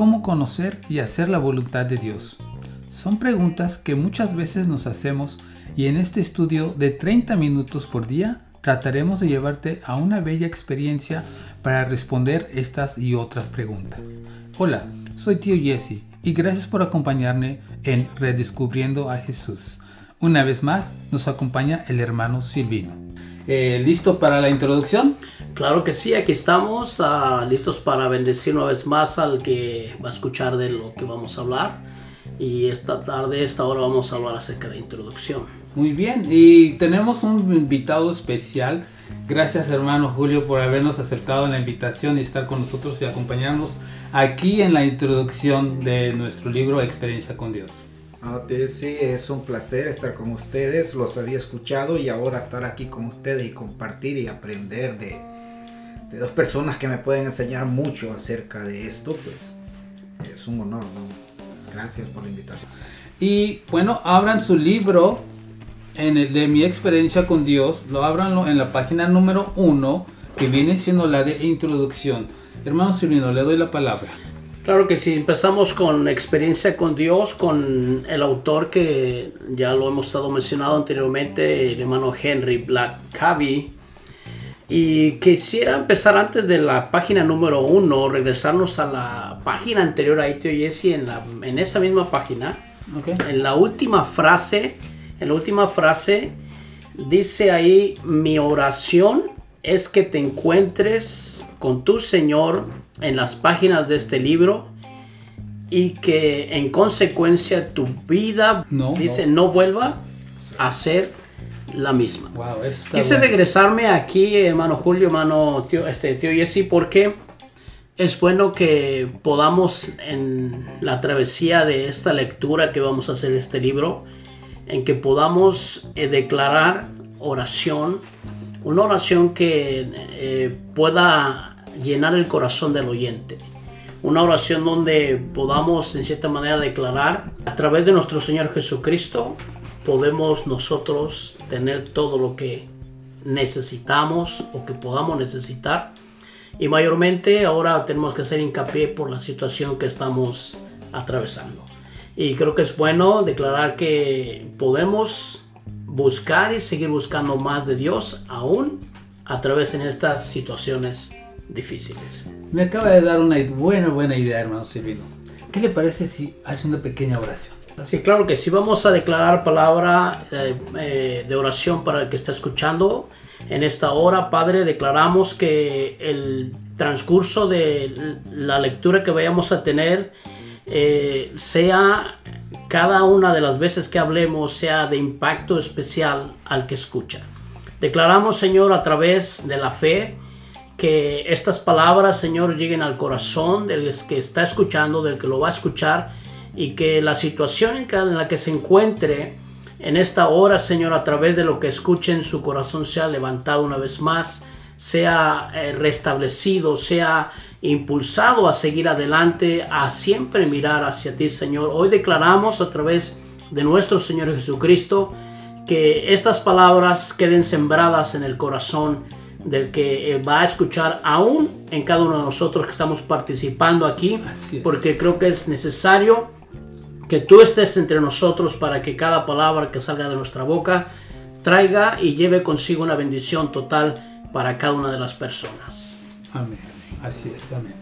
cómo conocer y hacer la voluntad de Dios. Son preguntas que muchas veces nos hacemos y en este estudio de 30 minutos por día trataremos de llevarte a una bella experiencia para responder estas y otras preguntas. Hola, soy tío Jesse y gracias por acompañarme en Redescubriendo a Jesús. Una vez más nos acompaña el hermano Silvino. Eh, ¿Listo para la introducción? Claro que sí, aquí estamos ah, listos para bendecir una vez más al que va a escuchar de lo que vamos a hablar. Y esta tarde, esta hora vamos a hablar acerca de introducción. Muy bien, y tenemos un invitado especial. Gracias hermano Julio por habernos aceptado la invitación y estar con nosotros y acompañarnos aquí en la introducción de nuestro libro Experiencia con Dios. Ah, sí, es un placer estar con ustedes, los había escuchado y ahora estar aquí con ustedes y compartir y aprender de, de dos personas que me pueden enseñar mucho acerca de esto, pues es un honor. Gracias por la invitación. Y bueno, abran su libro en el de mi experiencia con Dios, lo abran en la página número uno, que viene siendo la de introducción. Hermano Silvino, le doy la palabra. Claro que sí, empezamos con experiencia con Dios, con el autor que ya lo hemos estado mencionado anteriormente, el hermano Henry Black Cabby. Y quisiera empezar antes de la página número uno, regresarnos a la página anterior a Tio Jesse, en, la, en esa misma página, en la última frase, en la última frase dice ahí, mi oración es que te encuentres con tu Señor en las páginas de este libro y que en consecuencia tu vida no, dice no, vuelva a ser la misma. Quise regresarme aquí, hermano Julio, hermano tío, este, tío Jesse, porque es bueno que podamos en la travesía de esta lectura que vamos a hacer de este libro, en que podamos eh, declarar oración, una oración que eh, pueda llenar el corazón del oyente. Una oración donde podamos en cierta manera declarar a través de nuestro Señor Jesucristo podemos nosotros tener todo lo que necesitamos o que podamos necesitar. Y mayormente ahora tenemos que hacer hincapié por la situación que estamos atravesando. Y creo que es bueno declarar que podemos buscar y seguir buscando más de Dios aún a través de estas situaciones difíciles. Me acaba de dar una buena, buena idea, hermano Silvino. ¿Qué le parece si hace una pequeña oración? Sí, claro que sí. Vamos a declarar palabra eh, eh, de oración para el que está escuchando. En esta hora, Padre, declaramos que el transcurso de la lectura que vayamos a tener eh, sea cada una de las veces que hablemos sea de impacto especial al que escucha. Declaramos, Señor, a través de la fe, que estas palabras, Señor, lleguen al corazón del que está escuchando, del que lo va a escuchar, y que la situación en la que se encuentre en esta hora, Señor, a través de lo que escuche en su corazón, sea levantado una vez más, sea eh, restablecido, sea impulsado a seguir adelante, a siempre mirar hacia ti, Señor. Hoy declaramos a través de nuestro Señor Jesucristo que estas palabras queden sembradas en el corazón del que eh, va a escuchar aún en cada uno de nosotros que estamos participando aquí, porque creo que es necesario que tú estés entre nosotros para que cada palabra que salga de nuestra boca traiga y lleve consigo una bendición total para cada una de las personas. Amén. Así es, amén.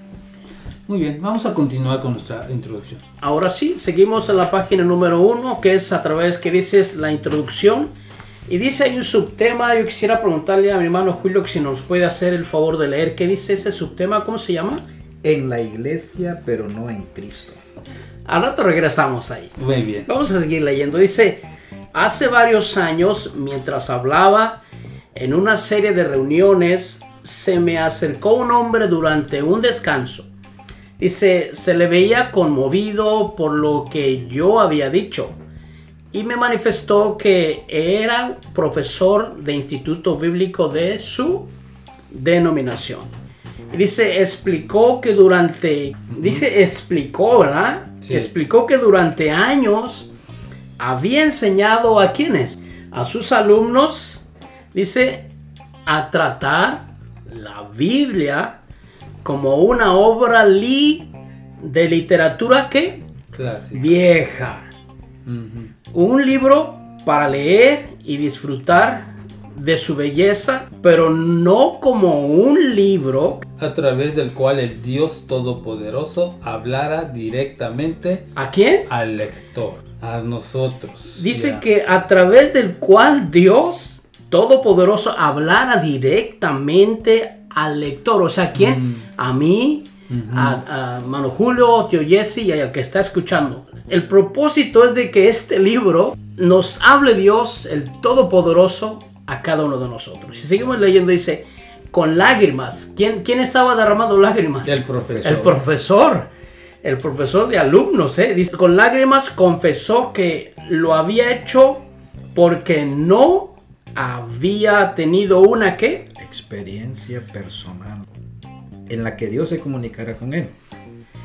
Muy bien, vamos a continuar con nuestra introducción. Ahora sí, seguimos en la página número uno, que es a través que dices la introducción y dice hay un subtema, yo quisiera preguntarle a mi hermano Julio que si nos puede hacer el favor de leer qué dice ese subtema, ¿cómo se llama? En la iglesia, pero no en Cristo. Al rato regresamos ahí. Muy bien. Vamos a seguir leyendo. Dice, hace varios años, mientras hablaba en una serie de reuniones, se me acercó un hombre durante un descanso. Dice, se le veía conmovido por lo que yo había dicho y me manifestó que era profesor de instituto bíblico de su denominación. Y dice, explicó que durante, dice, explicó, ¿verdad? Explicó que durante años había enseñado a quienes, a sus alumnos, dice, a tratar la Biblia como una obra literaria de literatura que vieja. Un libro para leer y disfrutar de su belleza, pero no como un libro A través del cual el Dios Todopoderoso hablara directamente ¿A quién? al lector, a nosotros. Dice Ya. que a través del cual Dios Todopoderoso hablara directamente al lector. O sea, ¿quién? A mí, a, a Mano Julio, tío Jesse y al que está escuchando. El propósito es de que este libro nos hable Dios, el Todopoderoso, a cada uno de nosotros. Si seguimos leyendo, dice, con lágrimas. ¿Quién, quién estaba derramando lágrimas? El profesor. El profesor, el profesor de alumnos, ¿eh? Dice, con lágrimas confesó que lo había hecho porque no había tenido una que Experiencia personal en la que Dios se comunicara con él.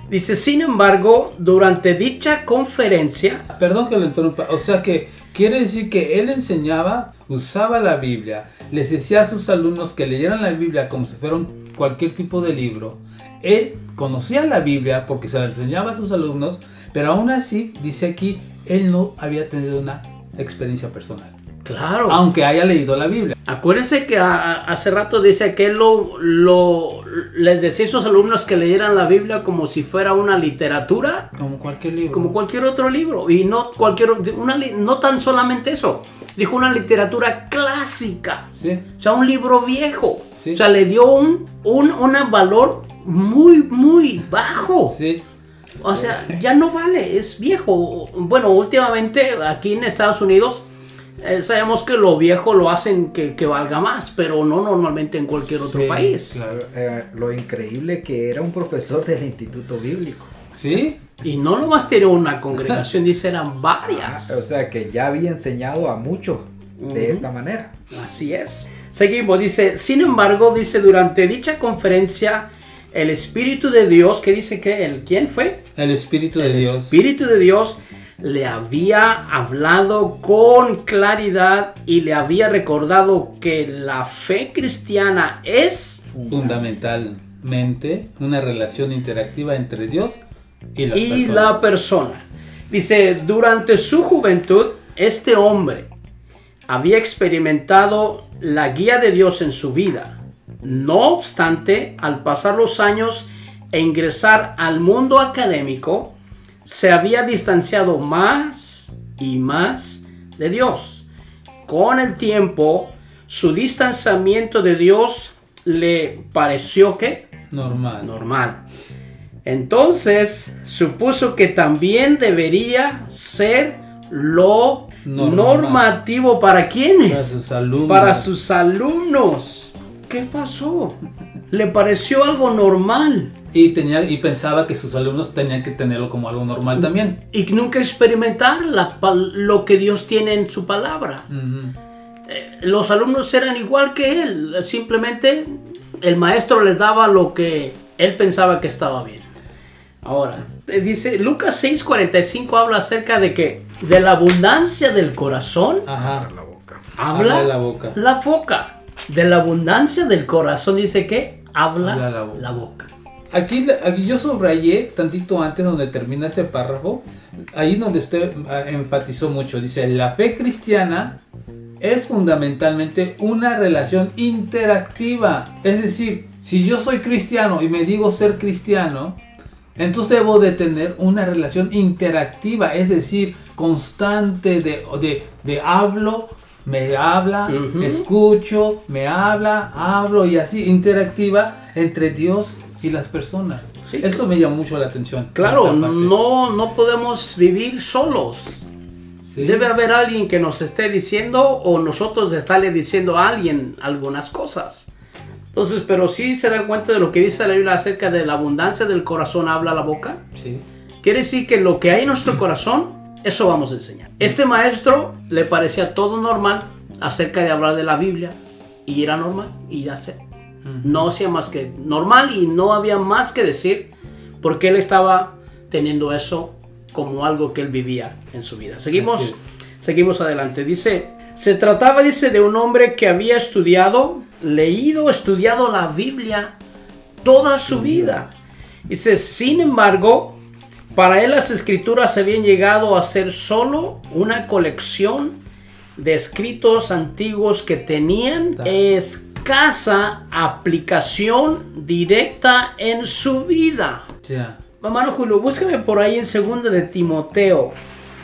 dice sin embargo durante dicha conferencia Perdón que lo interrumpa. O sea que quiere decir que él enseñaba, usaba la Biblia, les decía a sus alumnos que leyeran la Biblia como si fuera cualquier tipo de libro. Él conocía la Biblia porque se la enseñaba a sus alumnos, pero aún así, dice aquí, él no había tenido una experiencia personal. Claro Aunque haya leído la Biblia. acuérdense que a- hace rato dice que lo, lo les decía a sus alumnos que leyeran la Biblia como si fuera una literatura Como cualquier libro. como cualquier otro libro y no cualquier una no tan solamente eso dijo una literatura clásica Sí. o sea un libro viejo Sí. o sea le dio un, un un valor muy muy bajo Sí. o sea ya no vale es viejo bueno últimamente aquí en Estados Unidos eh, sabemos que lo viejo lo hacen que, que valga más pero no normalmente en cualquier otro Sí, país claro. Eh, lo increíble que era un profesor del Instituto Bíblico. Sí. y no nomás tiene una congregación dice eran Ah, varias o sea que ya había enseñado a muchos de esta manera. Así es. Seguimos, dice, sin embargo, dice, durante dicha conferencia, el Espíritu de Dios, que dice que el quién fue? El Espíritu de el Dios. Espíritu de Dios le había hablado con claridad y le había recordado que la fe cristiana es fundamentalmente una relación interactiva entre Dios y las y personas. la persona. Dice, durante su juventud, este hombre había experimentado la guía de Dios en su vida. No obstante, al pasar los años e ingresar al mundo académico, se había distanciado más y más de Dios. Con el tiempo, su distanciamiento de Dios le pareció que normal. normal. Entonces supuso que también debería ser lo Normal. normativo para quienes, Para sus alumnos. para sus alumnos. ¿Qué pasó? Le pareció algo normal Y tenía y pensaba que sus alumnos tenían que tenerlo como algo normal también. y nunca experimentar la lo que Dios tiene en su palabra. Ujú. Eh, Los alumnos eran igual que él, simplemente el maestro les daba lo que él pensaba que estaba bien. Ahora, eh, dice Lucas 6:45 habla acerca de que de la abundancia del corazón Ajá. La boca. habla Habla la boca. la boca. De la abundancia del corazón dice que habla, Habla la, la boca. Aquí, aquí yo subrayé tantito antes donde termina ese párrafo, ahí donde usted ah, enfatizó mucho, dice, la fe cristiana es fundamentalmente una relación interactiva. Es decir, si yo soy cristiano y me digo ser cristiano, entonces debo de tener una relación interactiva, es decir, constante de, de, de hablo, me habla, escucho, me habla, hablo y así, interactiva entre Dios y las personas. Sí. Eso me llama mucho la atención. Claro, no, no podemos vivir solos. Sí. Debe haber alguien que nos esté diciendo o nosotros estarle diciendo a alguien algunas cosas. Entonces, pero sí se dan cuenta de lo que dice la Biblia acerca de la abundancia del corazón habla la boca. Sí. Quiere decir que lo que hay en nuestro corazón, eso vamos a enseñar. Este maestro le parecía todo normal acerca de hablar de la Biblia y era normal y No hacía más que normal y no había más que decir porque él estaba teniendo eso como algo que él vivía en su vida. Seguimos, seguimos adelante. Dice, se trataba, dice, de un hombre que había estudiado, leído, estudiado la Biblia toda su vida. Dice, sin embargo, para él las escrituras habían llegado a ser solo una colección de escritos antiguos que tenían escasa aplicación directa en su vida. Ya. Hermano Julio, búscame por ahí en segunda de Timoteo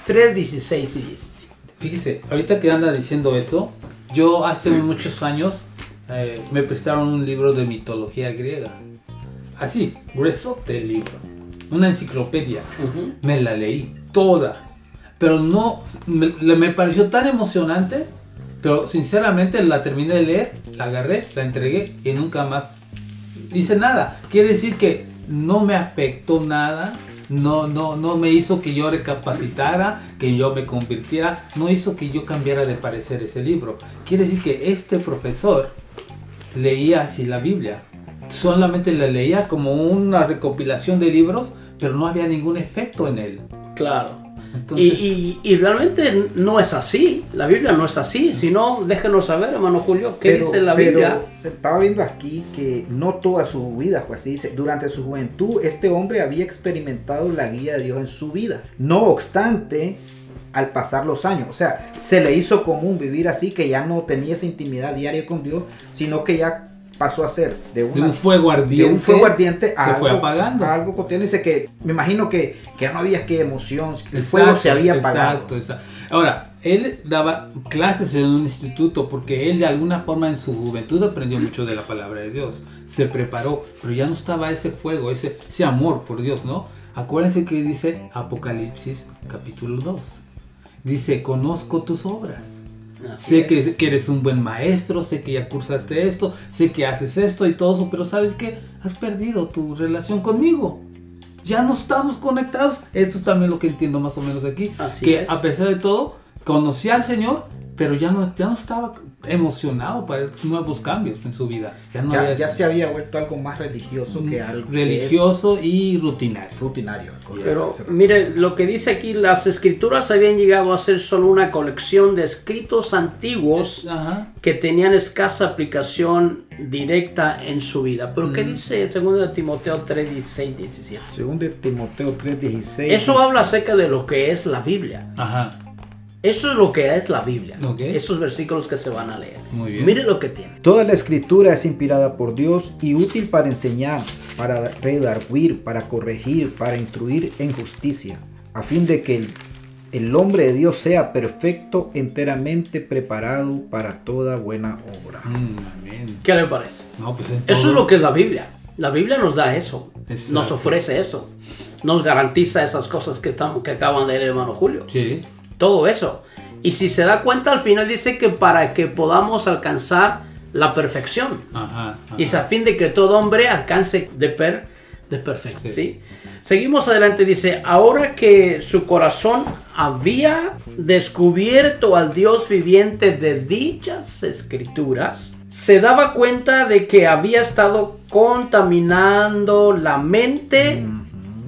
3, 16 y 17. Fíjese, ahorita que anda diciendo eso, yo hace muchos años eh, me prestaron un libro de mitología griega. Así, gruesote el libro. Una enciclopedia. Me la leí toda. Pero no, me pareció tan emocionante. Pero sinceramente la terminé de leer, la agarré, la entregué y nunca más dice nada. Quiere decir que no me afectó nada, no, no, no me hizo que yo recapacitara, que yo me convirtiera, no hizo que yo cambiara de parecer ese libro. Quiere decir que este profesor leía así la Biblia. Solamente la leía como una recopilación de libros, pero no había ningún efecto en él. Claro. Entonces, Y, y- y realmente no es así. La Biblia no es así. Si no, déjenos saber, hermano Julio, qué Pero- dice la pero Biblia. Estaba viendo aquí que no toda su vida fue así. Dice, durante su juventud este hombre había experimentado la guía de Dios en su vida. No obstante, al pasar los años, o sea, se le hizo común vivir así, que ya no tenía esa intimidad diaria con Dios, sino que ya pasó a ser de, de un fuego de ardiente, un fuego ardiente a se algo, fue apagando. a algo cotidiano. Dice que, me imagino que, que no había que emoción, el fuego Exacto, se había apagado. Exacto, exacto. Ahora, él daba clases en un instituto porque él de alguna forma en su juventud aprendió mucho de la palabra de Dios. Se preparó, pero ya no estaba ese fuego, ese, ese amor por Dios, ¿no? Acuérdense que dice Apocalipsis capítulo 2. Dice, conozco tus obras. Así Sé que, es. que eres un buen maestro, sé que ya cursaste esto, sé que haces esto y todo eso, pero sabes que has perdido tu relación conmigo. Ya no estamos conectados. Esto es también lo que entiendo más o menos aquí. Así que es. a pesar de todo, conocí al Señor, pero ya no, ya no estaba emocionado para nuevos cambios en su vida. Ya no Ya, había ya se había vuelto algo más religioso que algo que es religioso y rutinario. rutinario. Pero mire, lo que dice aquí, las escrituras habían llegado a ser solo una colección de escritos antiguos Ajá. que tenían escasa aplicación directa en su vida. Pero ¿qué dice 2 de Timoteo 3, 16, 17? Según de Timoteo 3:16. Eso dice- habla acerca de lo que es la Biblia. Ajá. Eso es lo que es la Biblia. Ok. Esos versículos que se van a leer. Muy bien. Mire lo que tiene. Toda la escritura es inspirada por Dios y útil para enseñar, para redarguir, para corregir, para instruir en justicia, a fin de que el, el hombre de Dios sea perfecto, enteramente preparado para toda buena obra. Mm, amén. ¿Qué le parece? No, pues Eso es lo que es la Biblia. La Biblia nos da eso. Exacto. Nos ofrece eso. Nos garantiza esas cosas que, estamos, que acaban de leer hermano Julio. Sí. Todo eso. Y si se da cuenta, al final dice que para que podamos alcanzar la perfección. Ajá. ajá. Y es a fin de que todo hombre alcance de, per, de perfecto. Sí. ¿sí? Seguimos adelante, dice, ahora que su corazón había descubierto al Dios viviente de dichas escrituras, se daba cuenta de que había estado contaminando la mente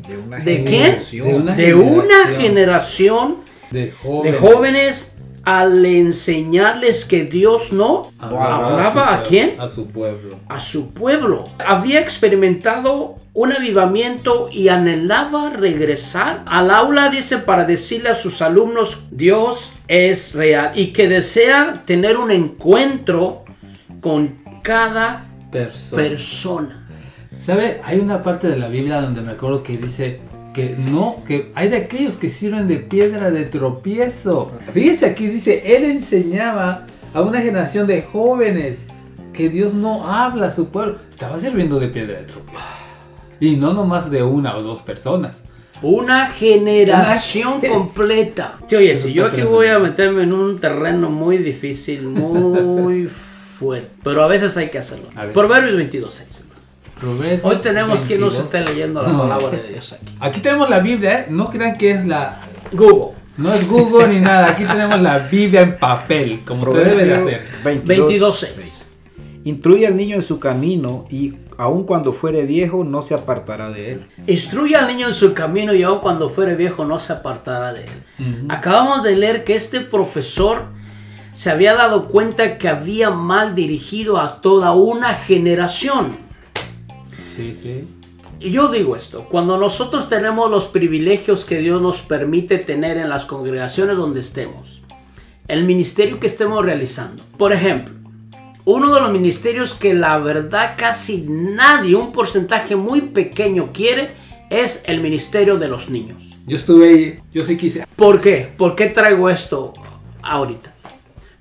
De una ¿De quién? generación. De una de una generación. De de jóvenes. al enseñarles que Dios no Hablaba hablaba su a pueblo, quién? A su pueblo. a su pueblo. Había experimentado un avivamiento y anhelaba regresar al aula, dice, para decirle a sus alumnos, Dios es real y que desea tener un encuentro con cada Persona. persona. ¿Sabe? Hay una parte de la Biblia donde me acuerdo que dice que no, que hay de aquellos que sirven de piedra de tropiezo. Fíjese aquí, dice, él enseñaba a una generación de jóvenes que Dios no habla a su pueblo. Estaba sirviendo de piedra de tropiezo. Y no nomás de una o dos personas. Una generación Una- completa. Sí, oye, Eso si yo aquí tremendo. voy a meterme en un terreno muy difícil, muy fuerte, pero a veces hay que hacerlo. Proverbios 22, 6. Proverbios Hoy tenemos que nos 22. esté leyendo la No. palabra de Dios aquí. Aquí tenemos la Biblia, ¿eh? No crean que es la... Google. No es Google ni nada. Aquí tenemos la Biblia en papel, como usted debe de hacer. 22, 6. Instruye al niño en su camino y aun cuando fuere viejo no se apartará de él. Instruye al niño en su camino y aun cuando fuere viejo no se apartará de él. Acabamos de leer que este profesor se había dado cuenta que había mal dirigido a toda una generación. Sí, sí. yo digo esto, cuando nosotros tenemos los privilegios que Dios nos permite tener en las congregaciones donde estemos, el ministerio que estemos realizando, por ejemplo, uno de los ministerios que la verdad casi nadie, un porcentaje muy pequeño quiere, es el ministerio de los niños. Yo estuve ahí, yo sí quise. ¿Por qué? ¿Por qué traigo esto ahorita?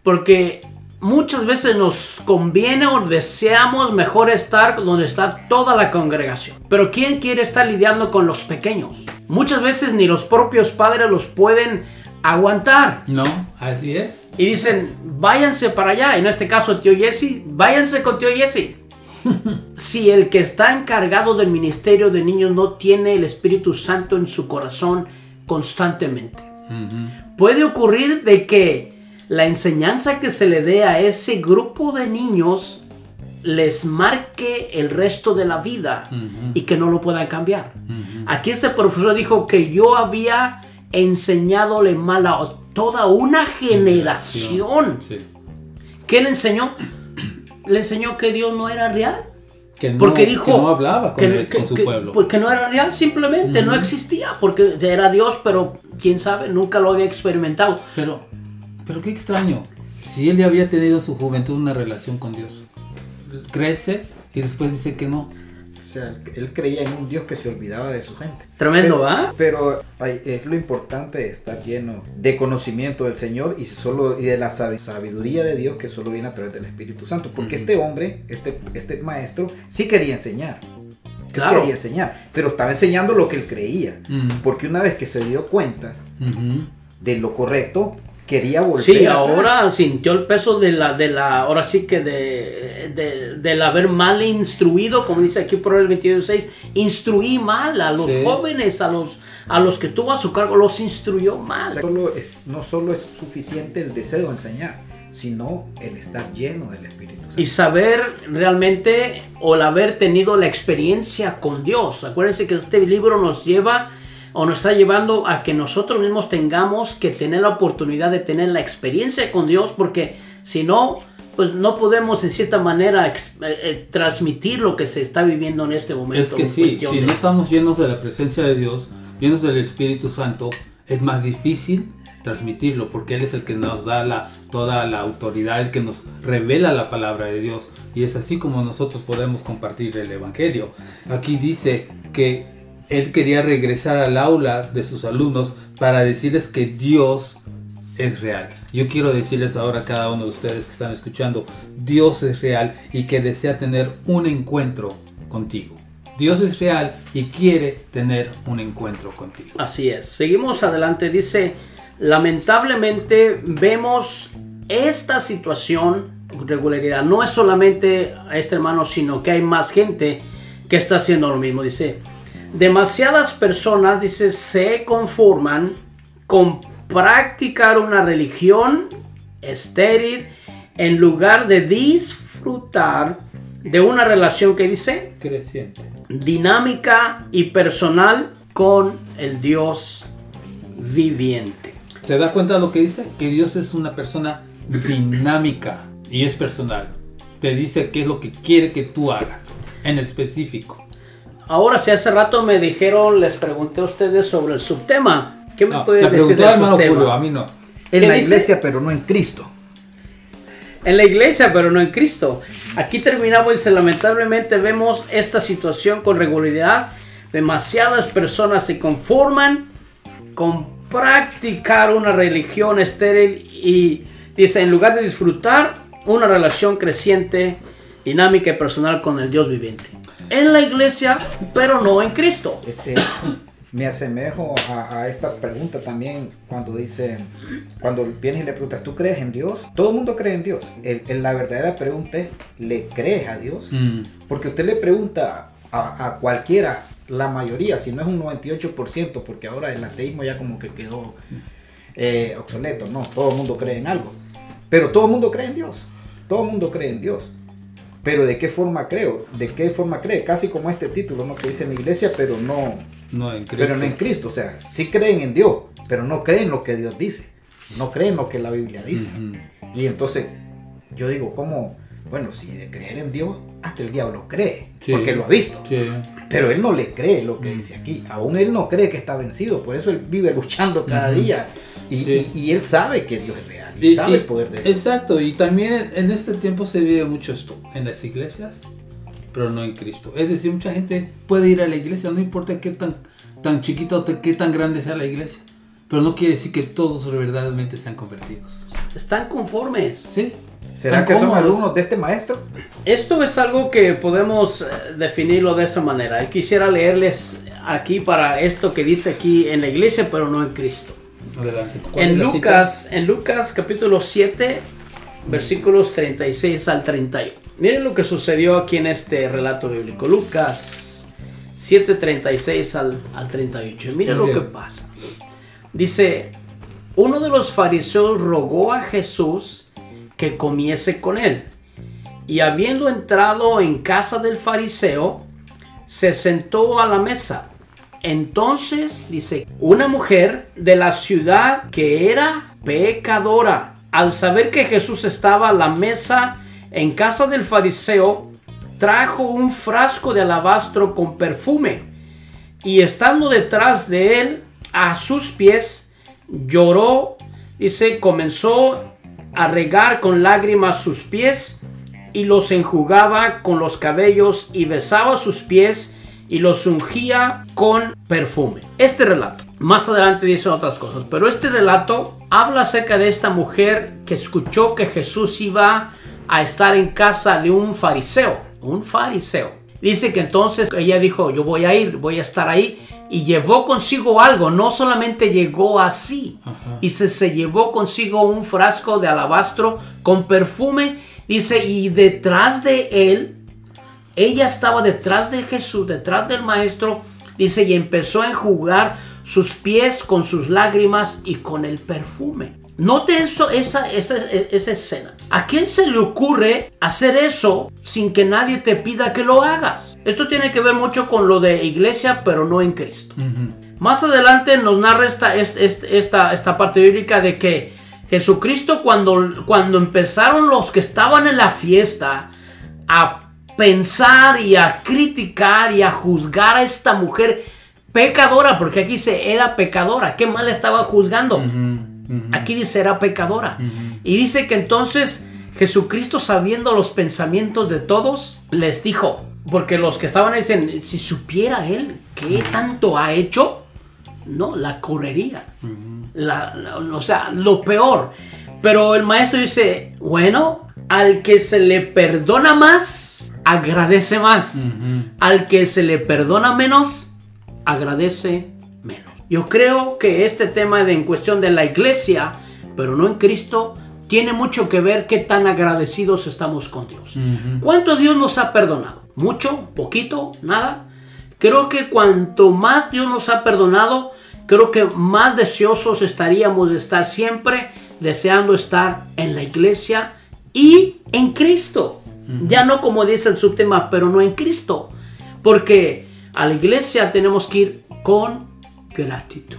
Porque muchas veces nos conviene o deseamos mejor estar donde está toda la congregación. Pero ¿quién quiere estar lidiando con los pequeños? Muchas veces ni los propios padres los pueden aguantar. No, así es. Y dicen, váyanse para allá. En este caso, tío Jesse, váyanse con tío Jesse. si el que está encargado del ministerio de niños no tiene el Espíritu Santo en su corazón constantemente, puede ocurrir de que la enseñanza que se le dé a ese grupo de niños les marque el resto de la vida y que no lo puedan cambiar. Aquí este profesor dijo que yo había enseñadole mal a toda una generación. ¿Qué le enseñó? Le enseñó que Dios no era real. Que no, porque dijo que no hablaba con, el, con su pueblo. Porque no era real, simplemente no existía. Porque era Dios, pero quién sabe, nunca lo había experimentado. Pero, pero qué extraño. Si él ya había tenido en su juventud una relación con Dios, crece y después dice que no. O sea, él creía en un Dios que se olvidaba de su gente. Tremendo. Pero, pero es lo importante estar lleno de conocimiento del Señor y solo y de la sabiduría de Dios que solo viene a través del Espíritu Santo. Porque este hombre, este, este maestro, sí quería enseñar. Claro. Quería enseñar, pero estaba enseñando lo que él creía. Porque una vez que se dio cuenta de lo correcto, quería volver. Sí, ahora sintió el peso de la, de la, ahora sí que de, de, del haber mal instruido, como dice aquí por el 26, instruí mal a los jóvenes, a los, a los que tuvo a su cargo, los instruyó mal. Solo es, no solo es suficiente el deseo de enseñar, sino el estar lleno del Espíritu Santo. Y saber realmente, o el haber tenido la experiencia con Dios. Acuérdense que este libro nos lleva o nos está llevando a que nosotros mismos tengamos que tener la oportunidad de tener la experiencia con Dios, porque si no, pues no podemos en cierta manera eh, eh, transmitir lo que se está viviendo en este momento. Es que sí, si no estamos llenos de la presencia de Dios, llenos del Espíritu Santo, es más difícil transmitirlo, porque Él es el que nos da la, toda la autoridad, el que nos revela la palabra de Dios, y es así como nosotros podemos compartir el Evangelio. Aquí dice que él quería regresar al aula de sus alumnos para decirles que Dios es real. Yo quiero decirles ahora a cada uno de ustedes que están escuchando, Dios es real y que desea tener un encuentro contigo. Dios es real y quiere tener un encuentro contigo. Así es. Seguimos adelante. Dice, lamentablemente vemos esta situación regularidad. No es solamente a este hermano, sino que hay más gente que está haciendo lo mismo. Dice, Demasiadas personas, dice, se conforman con practicar una religión estéril en lugar de disfrutar de una relación que dice creciente, dinámica y personal con el Dios viviente. ¿Se da cuenta de lo que dice? Que Dios es una persona dinámica y es personal. Te dice qué es lo que quiere que tú hagas en específico. Ahora, si hace rato me dijeron, les pregunté a ustedes sobre el subtema. ¿Qué me puede decir del subtema? a mí no. En la iglesia, pero no en Cristo. En la iglesia, pero no en Cristo. Aquí terminamos, dice, lamentablemente vemos esta situación con regularidad. Demasiadas personas se conforman con practicar una religión estéril y dice, en lugar de disfrutar una relación creciente, dinámica y personal con el Dios viviente en la iglesia, pero no en Cristo. Este, me asemejo a, esta pregunta también cuando dice, cuando vienes y le preguntas, ¿tú crees en Dios? Todo el mundo cree en Dios. El, la verdadera pregunta es, ¿le crees a Dios? Mm. Porque usted le pregunta a, cualquiera, la mayoría, si no es un 98%, porque ahora el ateísmo ya como que quedó eh, obsoleto, no, todo el mundo cree en algo. Pero todo el mundo cree en Dios. Todo el mundo cree en Dios. Pero ¿de qué forma creo? ¿De qué forma cree? Casi como este título, ¿no? Que dice mi iglesia, pero no, no en Cristo. Pero no en Cristo. O sea, sí creen en Dios, pero no creen lo que Dios dice. No creen lo que la Biblia dice. Y entonces, yo digo, ¿cómo, Bueno, si de creer en Dios, hasta el diablo cree, Sí. porque lo ha visto. Sí. Pero él no le cree lo que dice aquí. Aún él no cree que está vencido. Por eso él vive luchando cada día. Y, Sí. y- y él sabe que Dios es real. Y, Y- sabe y- el poder de Dios. Exacto, y también en, este tiempo se vive mucho esto, en las iglesias, pero no en Cristo. Es decir, mucha gente puede ir a la iglesia, no importa qué tan, tan chiquita o qué tan grande sea la iglesia, pero no quiere decir que todos verdaderamente sean convertidos. Están conformes. ¿Sí? ¿Será que son cómodos. alumnos de este maestro? Esto es algo que podemos eh, definirlo de esa manera. Y quisiera leerles aquí para esto que dice aquí en la iglesia, pero no en Cristo. Adelante. ¿Cuál es En? Lucas, en Lucas capítulo 7, versículos 36 al 31. Miren lo que sucedió aquí en este relato bíblico. Lucas 7, 36 al, al 38. Miren lo que pasa. Dice, uno de los fariseos rogó a Jesús que comiese con él. Y habiendo entrado en casa del fariseo, se sentó a la mesa. Entonces, dice, una mujer de la ciudad que era pecadora, al saber que Jesús estaba a la mesa en casa del fariseo, trajo un frasco de alabastro con perfume y estando detrás de él a sus pies, lloró, dice, comenzó a regar con lágrimas sus pies y los enjugaba con los cabellos y besaba sus pies y los ungía con perfume. Este relato, más adelante dice otras cosas, pero este relato habla acerca de esta mujer que escuchó que Jesús iba a estar en casa de un fariseo, un fariseo. Dice que entonces ella dijo, yo voy a ir, voy a estar ahí. Y llevó consigo algo, no solamente llegó así. Y se, se llevó consigo un frasco de alabastro con perfume. Dice, y detrás de él, ella estaba detrás de Jesús, detrás del maestro. Dice, y empezó a enjugar sus pies con sus lágrimas y con el perfume. Note eso, esa, esa, esa escena. ¿A quién se le ocurre hacer eso sin que nadie te pida que lo hagas? Esto tiene que ver mucho con lo de iglesia, pero no en Cristo. Más adelante nos narra esta, esta, esta, esta parte bíblica de que Jesucristo cuando, cuando empezaron los que estaban en la fiesta a pensar y a criticar y a juzgar a esta mujer pecadora, porque aquí dice era pecadora, ¿qué mal estaban juzgando? Aquí dice era pecadora. Y dice que entonces Jesucristo sabiendo los pensamientos de todos, les dijo, porque los que estaban ahí dicen, si supiera él qué tanto ha hecho, no, la correría. La- la- o sea, lo peor. Pero el maestro dice, bueno, al que se le perdona más, agradece más. Al que se le perdona menos, agradece menos. Yo creo que este tema de en cuestión de la iglesia, pero no en Cristo, tiene mucho que ver qué tan agradecidos estamos con Dios. ¿Cuánto Dios nos ha perdonado? ¿Mucho? ¿Poquito? ¿Nada? Creo que cuanto más Dios nos ha perdonado, creo que más deseosos estaríamos de estar siempre deseando estar en la iglesia y en Cristo. Ya no como dice el subtema, pero no en Cristo. Porque a la iglesia tenemos que ir con gratitud.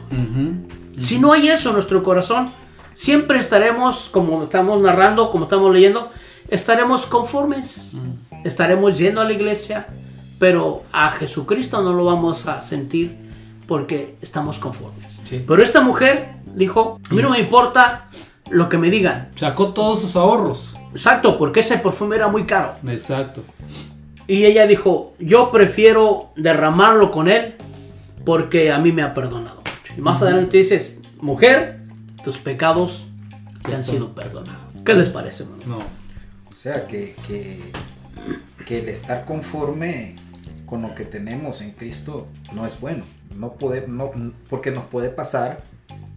Si no hay eso en nuestro corazón, siempre estaremos, como estamos narrando, como estamos leyendo, estaremos conformes. Estaremos yendo a la iglesia, pero a Jesucristo no lo vamos a sentir porque estamos conformes. Sí. Pero esta mujer dijo, a mí no me importa lo que me digan. Sacó todos sus ahorros. Exacto, porque ese perfume era muy caro. Exacto. Y ella dijo, yo prefiero derramarlo con él porque a mí me ha perdonado mucho. Y más adelante dices, mujer, tus pecados te han sido perdonados. ¿Qué les parece? hermano? No. O sea, que, que, que el estar conforme con lo que tenemos en Cristo no es bueno. No puede, no, porque nos puede pasar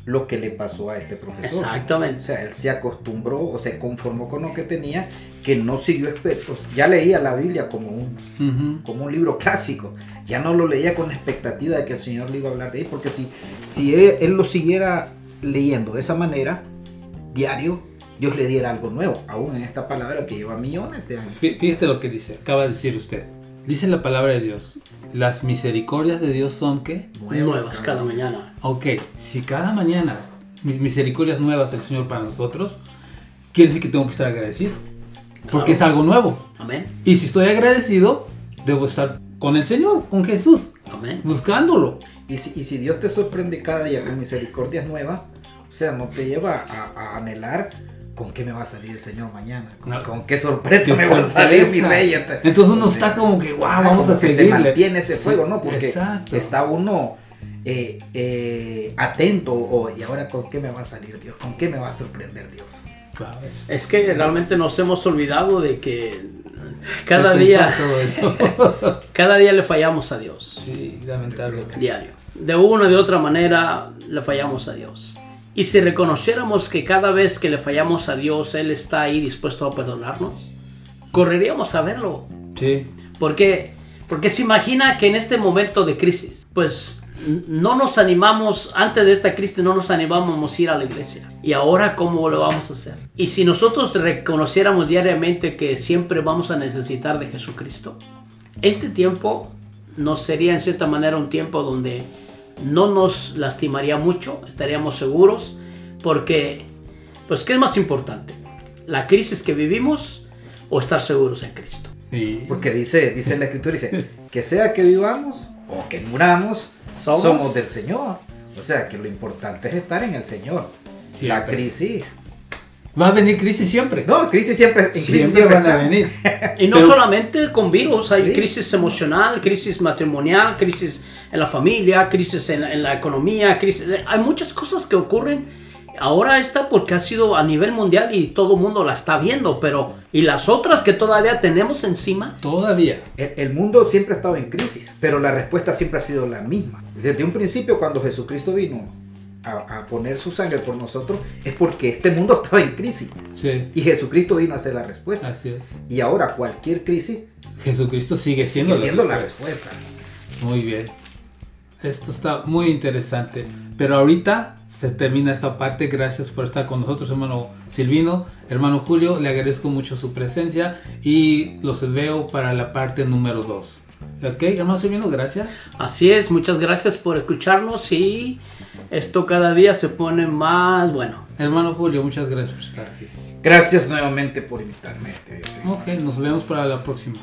lo que le pasó a este profesor. O Exactamente. sea, él se acostumbró o se conformó con lo que tenía, que no siguió expertos. Ya leía la Biblia como un, Ujú. como un libro clásico. Ya no lo leía con expectativa de que el Señor le iba a hablar de él, porque si, si él, él lo siguiera leyendo de esa manera, diario, Dios le diera algo nuevo, aún en esta palabra que lleva millones de años. Fí- Fíjate lo que dice, acaba de decir usted. Dice la palabra de Dios. Las misericordias de Dios son que, Nuevas cada mañana. ok, si cada mañana mis misericordias nuevas del Señor para nosotros, quiere decir que tengo que estar agradecido. porque es algo nuevo. Amén. Y si estoy agradecido, debo estar con el Señor, con Jesús, Amén. buscándolo. Y si, y si Dios te sorprende cada día con misericordias nuevas, o sea, no te lleva a, a anhelar con qué me va a salir el Señor mañana, con, No. con qué sorpresa Qué me va a salir mi rey. Entonces uno Sí. está como que, wow, Ah, vamos como a que se seguirle. mantiene ese Sí, fuego, ¿no? Porque exacto. está uno eh, eh, atento, o, y ahora con qué me va a salir Dios, con qué me va a sorprender Dios. Wow, es- Es que realmente nos hemos olvidado de que cada día, todo eso. cada día le fallamos a Dios. sí, lamentable. Diario. De una o de otra manera le fallamos a Dios. Y si reconociéramos que cada vez que le fallamos a Dios, Él está ahí dispuesto a perdonarnos, correríamos a verlo. Sí, Porque, porque se imagina que en este momento de crisis, pues no nos animamos, antes de esta crisis no nos animábamos a ir a la iglesia. ¿Y ahora cómo lo vamos a hacer? Y si nosotros reconociéramos diariamente que siempre vamos a necesitar de Jesucristo, este tiempo nos sería en cierta manera un tiempo donde no nos lastimaría mucho, estaríamos seguros, porque, pues, ¿qué es más importante? ¿La crisis que vivimos o estar seguros en Cristo? Porque dice, dice la escritura, dice, que sea que vivamos o que muramos, Somos- somos, del Señor. O sea, que lo importante es estar en el Señor. La Siempre. crisis. Va a venir crisis siempre. No, crisis siempre, en crisis siempre siempre van a está. venir. Y no Pero- solamente con virus, hay Sí. crisis emocional, crisis matrimonial, crisis en la familia, crisis en, en la economía, crisis, hay muchas cosas que ocurren. Ahora esta porque ha sido a nivel mundial y todo el mundo la está viendo, pero y las otras que todavía tenemos encima, Todavía. El, el mundo siempre ha estado en crisis, pero la respuesta siempre ha sido la misma. Desde un principio, cuando Jesucristo vino a, a poner su sangre por nosotros, es porque este mundo estaba en crisis. Sí, Y Jesucristo vino a ser la respuesta. así es. Y ahora cualquier crisis Jesucristo sigue siendo, sigue siendo la respuesta. respuesta. Muy bien. Esto está muy interesante. Pero ahorita se termina esta parte. Gracias por estar con nosotros, hermano Silvino. Hermano Julio, le agradezco mucho su presencia y los veo para la parte número 2. Ok, hermano Silvino, gracias. así es, muchas gracias por escucharnos y esto cada día se pone más bueno. Hermano Julio, muchas gracias por estar aquí. Gracias nuevamente por invitarme. te voy a decir. Ok, nos vemos para la próxima.